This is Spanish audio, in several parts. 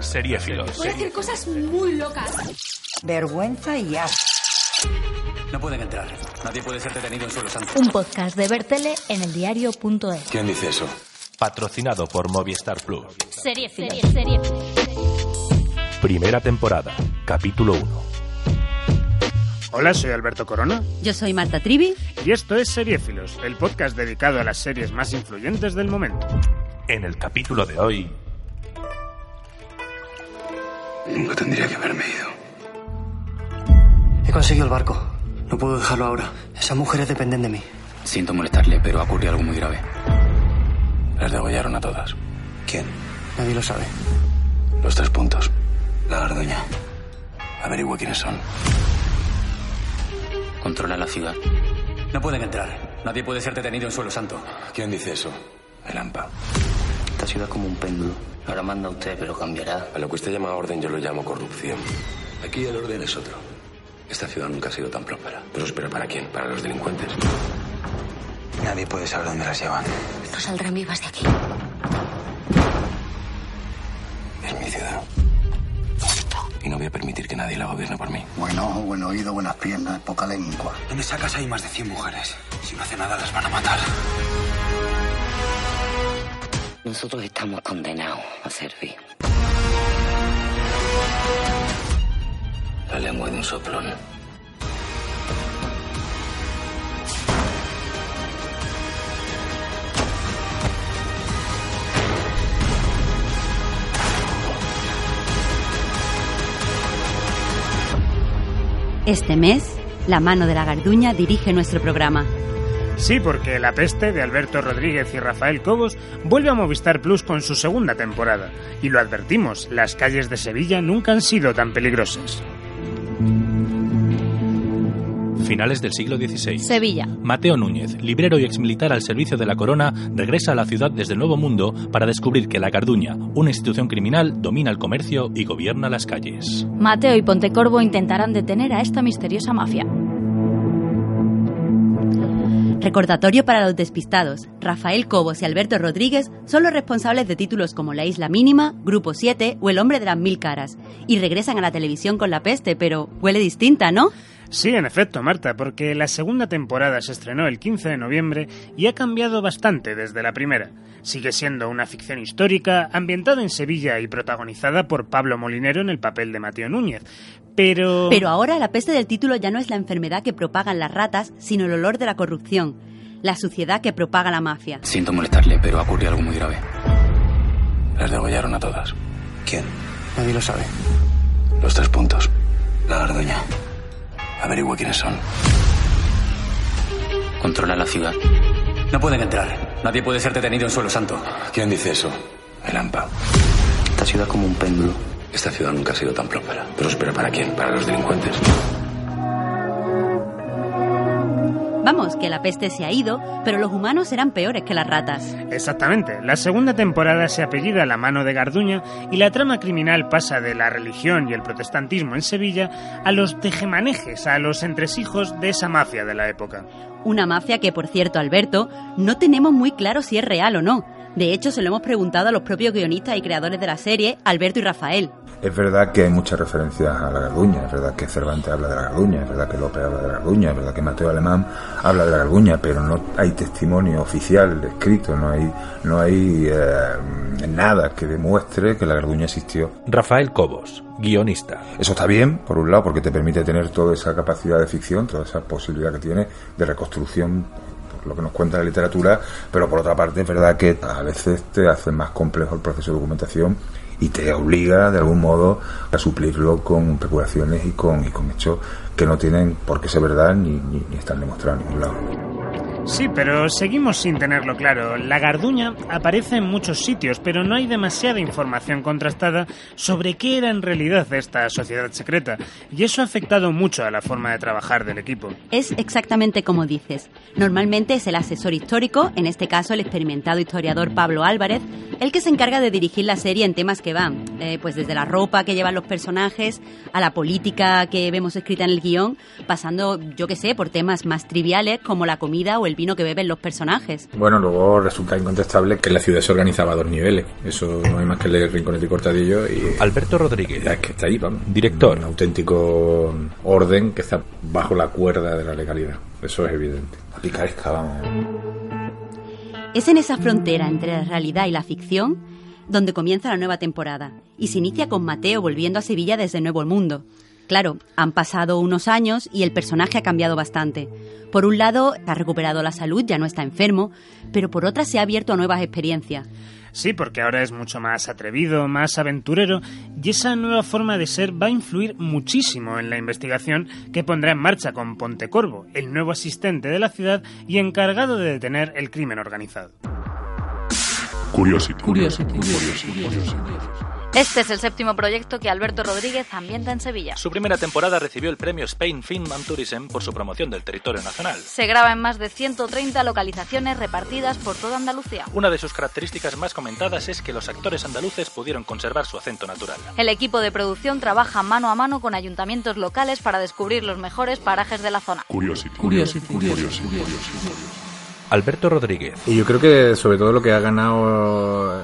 Seriéfilos. Voy a hacer cosas muy locas. Vergüenza y asco. No pueden entrar. Nadie puede ser detenido en suelo santo. Un podcast de Bertele en el diario.es. ¿Quién dice eso? Patrocinado por Movistar Plus. Seriéfilos. Seriéfilos. Primera temporada, capítulo 1. Hola, soy Alberto Corona Yo soy Marta Trivi. y esto es Seriéfilos, el podcast dedicado a las series más influyentes del momento. En el capítulo de hoy, Nunca tendría que haberme ido. He conseguido el barco. No puedo dejarlo ahora. Esas mujeres dependen de mí. Siento molestarle, pero ha ocurrido algo muy grave. Las degollaron a todas. ¿Quién? Nadie lo sabe. Los tres puntos. La garduña. Averigüe quiénes son. Controla la ciudad. No pueden entrar. Nadie puede ser detenido en suelo santo. ¿Quién dice eso? El AMPA. Esta ciudad es como un péndulo. Ahora manda usted, pero cambiará. A lo que usted llama orden yo lo llamo corrupción. Aquí el orden es otro. Esta ciudad nunca ha sido tan próspera. ¿Próspera para quién? Para los delincuentes. Nadie puede saber dónde las llevan. No saldrán vivas de aquí. Es mi ciudad. Y no voy a permitir que nadie la gobierne por mí. Buen ojo, buen oído, buenas piernas, poca lengua. ¿Dónde sacas hay más de 100 mujeres? Si no hace nada las van a matar. Nosotros estamos condenados a servir. La lengua de un soplón. Este mes, La mano de la Garduña dirige nuestro programa. Sí, porque La Peste de Alberto Rodríguez y Rafael Cobos vuelve a Movistar Plus con su segunda temporada. Y lo advertimos, las calles de Sevilla nunca han sido tan peligrosas. finales del siglo XVI. Sevilla. Mateo Núñez, librero y exmilitar al servicio de la corona, regresa a la ciudad desde el Nuevo Mundo para descubrir que la Garduña, una institución criminal, domina el comercio y gobierna las calles. Mateo y Pontecorvo intentarán detener a esta misteriosa mafia. Recordatorio para los despistados. Rafael Cobos y Alberto Rodríguez son los responsables de títulos como La Isla Mínima, Grupo 7 o El Hombre de las Mil Caras. Y regresan a la televisión con la peste, pero huele distinta, ¿no? Sí, en efecto, Marta, porque la segunda temporada se estrenó el 15 de noviembre y ha cambiado bastante desde la primera. Sigue siendo una ficción histórica, ambientada en Sevilla y protagonizada por Pablo Molinero en el papel de Mateo Núñez. Pero... Pero ahora la peste del título ya no es la enfermedad que propagan las ratas, sino el olor de la corrupción, la suciedad que propaga la mafia. Siento molestarle, pero ha ocurrido algo muy grave. Las degollaron a todas. ¿Quién? Nadie lo sabe. Los tres puntos. La garduña. Averigüe quiénes son. Controla la ciudad. No pueden entrar. Nadie puede ser detenido en suelo santo. ¿Quién dice eso? El AMPA. Esta ciudad es como un péndulo. Esta ciudad nunca ha sido tan próspera. ¿Próspera para quién? Para los delincuentes. Que la peste se ha ido, pero los humanos eran peores que las ratas. Exactamente. La segunda temporada se apellida La mano de Garduña y la trama criminal pasa de la religión y el protestantismo en Sevilla a los tejemanejes, a los entresijos de esa mafia de la época. Una mafia que, por cierto, Alberto, no tenemos muy claro si es real o no. De hecho, se lo hemos preguntado a los propios guionistas y creadores de la serie, Alberto y Rafael. Es verdad que hay muchas referencias a la Garduña, es verdad que Cervantes habla de la Garduña, es verdad que López habla de la Garduña, es verdad que Mateo Alemán habla de la Garduña, pero no hay testimonio oficial escrito, no hay, no hay eh, nada que demuestre que la Garduña existió. Rafael Cobos, guionista. Eso está bien, por un lado, porque te permite tener toda esa capacidad de ficción, toda esa posibilidad que tiene de reconstrucción por lo que nos cuenta la literatura, pero por otra parte es verdad que a veces te hace más complejo el proceso de documentación y te obliga de algún modo a suplirlo con especulaciones y con, y con hechos que no tienen por qué ser verdad ni, ni, ni están demostrados en ningún lado. Sí, pero seguimos sin tenerlo claro. La garduña aparece en muchos sitios, pero no hay demasiada información contrastada sobre qué era en realidad esta sociedad secreta, y eso ha afectado mucho a la forma de trabajar del equipo. Es exactamente como dices. Normalmente es el asesor histórico, en este caso el experimentado historiador Pablo Álvarez, el que se encarga de dirigir la serie en temas que van, eh, pues desde la ropa que llevan los personajes a la política que vemos escrita en el guion, pasando, yo que sé, por temas más triviales como la comida o el vino que beben los personajes. Bueno, luego resulta incontestable que la ciudad se organizaba a dos niveles. Eso no hay más que leer Rinconete y Cortadillo y... Alberto Rodríguez. Es que está ahí, vamos. Director. Un auténtico orden que está bajo la cuerda de la legalidad. Eso es evidente. La picaresca, vamos. Es en esa frontera entre la realidad y la ficción donde comienza la nueva temporada y se inicia con Mateo volviendo a Sevilla desde Nuevo el Mundo. Claro, han pasado unos años y el personaje ha cambiado bastante. Por un lado, ha recuperado la salud, ya no está enfermo, pero por otra se ha abierto a nuevas experiencias. Sí, porque ahora es mucho más atrevido, más aventurero, y esa nueva forma de ser va a influir muchísimo en la investigación que pondrá en marcha con Pontecorvo, el nuevo asistente de la ciudad y encargado de detener el crimen organizado. Curiosity. Curiosity. Este es el séptimo proyecto que Alberto Rodríguez ambienta en Sevilla. Su primera temporada recibió el premio Spain Film and Tourism por su promoción del territorio nacional. Se graba en más de 130 localizaciones repartidas por toda Andalucía. Una de sus características más comentadas es que los actores andaluces pudieron conservar su acento natural. El equipo de producción trabaja mano a mano con ayuntamientos locales para descubrir los mejores parajes de la zona. Curiosity. Curiosity. Curiosity. Alberto Rodríguez. Y yo creo que sobre todo lo que ha ganado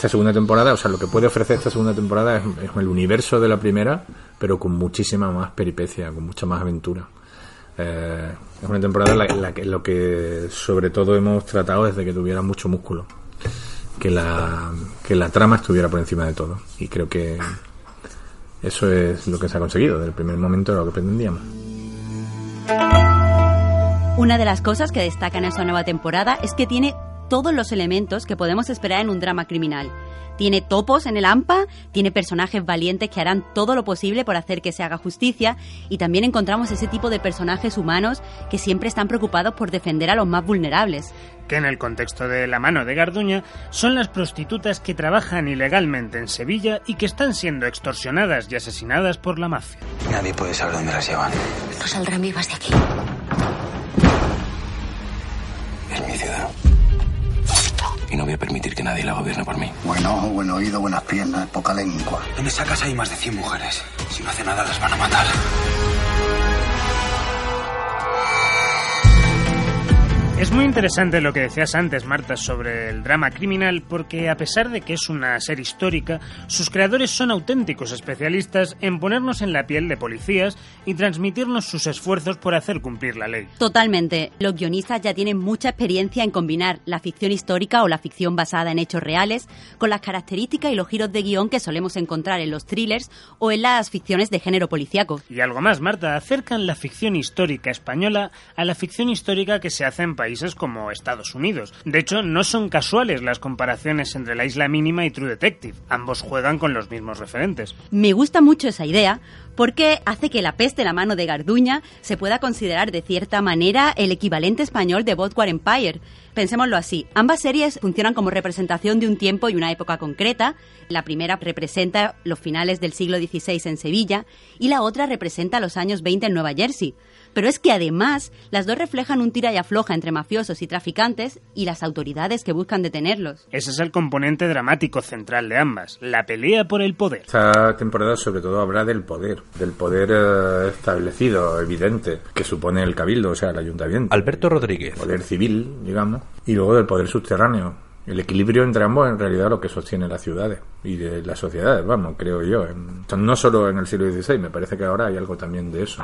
esta segunda temporada, o sea, lo que puede ofrecer esta segunda temporada es, el universo de la primera, pero con muchísima más peripecia, con mucha más aventura. Eh, es una temporada en la, que lo que sobre todo hemos tratado es de que tuviera mucho músculo, que la, que la trama estuviera por encima de todo. Y creo que eso es lo que se ha conseguido, desde el primer momento era lo que pretendíamos. Una de las cosas que destaca en esta nueva temporada es que tiene todos los elementos que podemos esperar en un drama criminal. Tiene topos en el AMPA, tiene personajes valientes que harán todo lo posible por hacer que se haga justicia y también encontramos ese tipo de personajes humanos que siempre están preocupados por defender a los más vulnerables. Que en el contexto de La mano de Garduña son las prostitutas que trabajan ilegalmente en Sevilla y que están siendo extorsionadas y asesinadas por la mafia. Nadie puede saber dónde las llevan. No saldrán vivas de aquí. Y no voy a permitir que nadie la gobierne por mí. Buen ojo, buen oído, buenas piernas, poca lengua. ¿Dónde sacas hay más de 100 mujeres? Si no hace nada las van a matar. Es muy interesante lo que decías antes, Marta, sobre el drama criminal, porque a pesar de que es una serie histórica, sus creadores son auténticos especialistas en ponernos en la piel de policías y transmitirnos sus esfuerzos por hacer cumplir la ley. Totalmente. Los guionistas ya tienen mucha experiencia en combinar la ficción histórica o la ficción basada en hechos reales con las características y los giros de guion que solemos encontrar en los thrillers o en las ficciones de género policíaco. Y algo más, Marta, acercan la ficción histórica española a la ficción histórica que se hace en países como Estados Unidos. De hecho, no son casuales las comparaciones entre La Isla Mínima y True Detective. Ambos juegan con los mismos referentes. Me gusta mucho esa idea porque hace que La peste la mano de Garduña se pueda considerar de cierta manera el equivalente español de Boardwalk Empire. Pensémoslo así, ambas series funcionan como representación de un tiempo y una época concreta. La primera representa los finales del siglo XVI en Sevilla y la otra representa los años 20 en Nueva Jersey. Pero es que además las dos reflejan un tira y afloja entre mafiosos y traficantes y las autoridades que buscan detenerlos. Ese es el componente dramático central de ambas, la pelea por el poder. Esta temporada sobre todo habrá del poder, del poder eh, establecido, evidente, que supone el cabildo, o sea, el ayuntamiento. Alberto Rodríguez. Poder civil, digamos, y luego del poder subterráneo. El equilibrio entre ambos en realidad lo que sostiene las ciudades y de las sociedades, vamos, creo yo. No solo en el siglo XVI, me parece que ahora hay algo también de eso.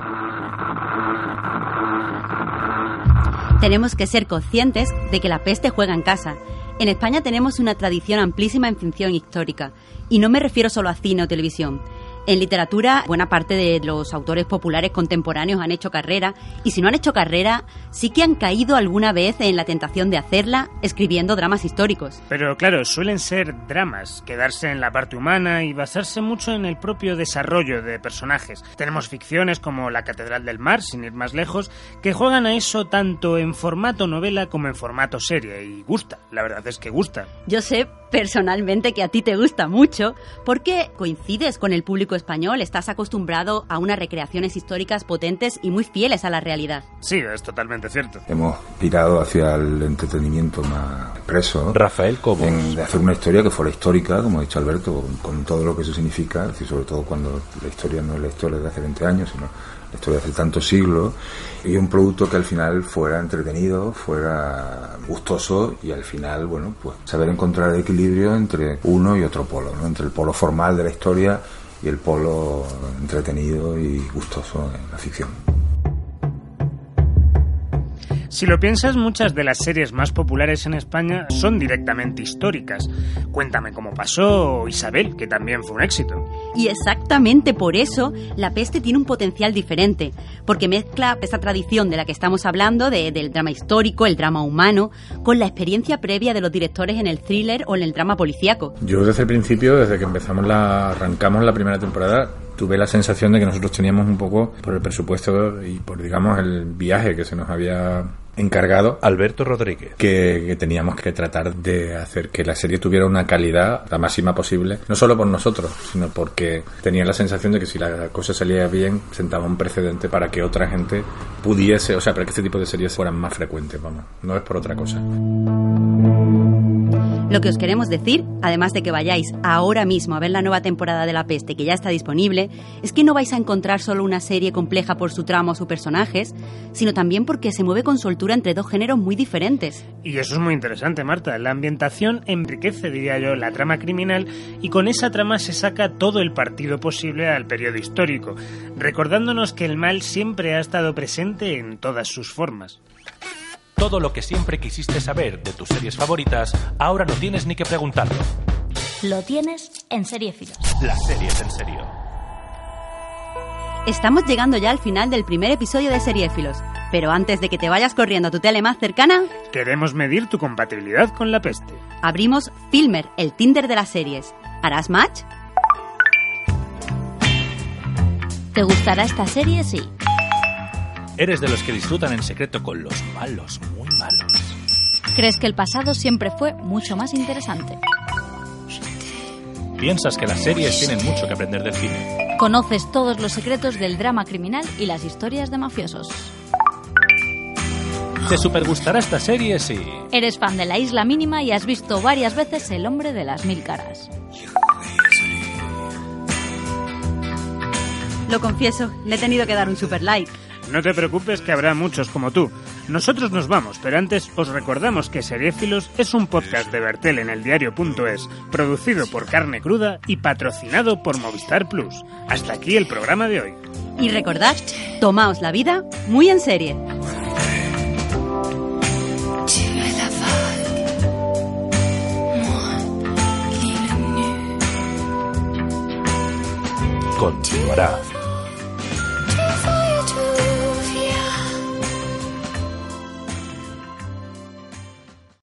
Tenemos que ser conscientes de que la peste juega en casa. En España tenemos una tradición amplísima en ficción histórica, y no me refiero solo a cine o televisión. En literatura, buena parte de los autores populares contemporáneos han hecho carrera, y si no han hecho carrera, sí que han caído alguna vez en la tentación de hacerla escribiendo dramas históricos. Pero claro, suelen ser dramas, quedarse en la parte humana y basarse mucho en el propio desarrollo de personajes. Tenemos ficciones como La Catedral del Mar, sin ir más lejos, que juegan a eso tanto en formato novela como en formato serie, y gusta, la verdad es que gusta. Yo sé personalmente que a ti te gusta mucho, porque coincides con el público español, estás acostumbrado a unas recreaciones históricas potentes y muy fieles a la realidad. Sí, es totalmente cierto. Hemos tirado hacia el entretenimiento más expreso. Rafael Cobo. de hacer una historia que fuera histórica, como ha dicho Alberto, con, todo lo que eso significa, y sobre todo cuando la historia no es la historia de hace 20 años, sino historia de hace tantos siglos, y un producto que al final fuera entretenido, fuera gustoso y al final, bueno, pues saber encontrar el equilibrio entre uno y otro polo, ¿no? entre el polo formal de la historia y el polo entretenido y gustoso en la ficción. Si lo piensas, muchas de las series más populares en España son directamente históricas. Cuéntame cómo pasó o Isabel, que también fue un éxito. Y exactamente por eso La Peste tiene un potencial diferente, porque mezcla esa tradición de la que estamos hablando, del drama histórico, el drama humano, con la experiencia previa de los directores en el thriller o en el drama policíaco. Yo desde el principio, desde que empezamos la, arrancamos la primera temporada, tuve la sensación de que nosotros teníamos un poco, por el presupuesto y por, digamos, el viaje que se nos había encargado Alberto Rodríguez. que, teníamos que tratar de hacer que la serie tuviera una calidad la máxima posible no solo por nosotros sino porque tenía la sensación de que si la cosa salía bien sentaba un precedente para que otra gente pudiese o sea para que este tipo de series fueran más frecuentes vamos no es por otra cosa lo que os queremos decir, además de que vayáis ahora mismo a ver la nueva temporada de La Peste que ya está disponible, es que no vais a encontrar solo una serie compleja por su trama o sus personajes, sino también porque se mueve con soltura entre dos géneros muy diferentes. Y eso es muy interesante, Marta. La ambientación enriquece, diría yo, la trama criminal y con esa trama se saca todo el partido posible al periodo histórico, recordándonos que el mal siempre ha estado presente en todas sus formas. Todo lo que siempre quisiste saber de tus series favoritas, ahora no tienes ni que preguntarlo. Lo tienes en Seriefilos. Las series en serio. Estamos llegando ya al final del primer episodio de Seriefilos, pero antes de que te vayas corriendo a tu tele más cercana, queremos medir tu compatibilidad con la peste. Abrimos Filmer, el Tinder de las series. ¿Harás match? ¿Te gustará esta serie? Sí. Eres de los que disfrutan en secreto con los malos, malos. ¿Crees que el pasado siempre fue mucho más interesante? Piensas que las series tienen mucho que aprender del cine. Conoces todos los secretos del drama criminal y las historias de mafiosos. ¿Te supergustará esta serie si... Eres fan de La Isla Mínima y has visto varias veces El Hombre de las Mil Caras. Lo confieso, le he tenido que dar un super like. No te preocupes que habrá muchos como tú. Nosotros nos vamos, pero antes os recordamos que Seriéfilos es un podcast de Bertel en el diario.es, producido por Carne Cruda y patrocinado por Movistar Plus. Hasta aquí el programa de hoy. Y recordad, tomaos la vida muy en serie. Continuará.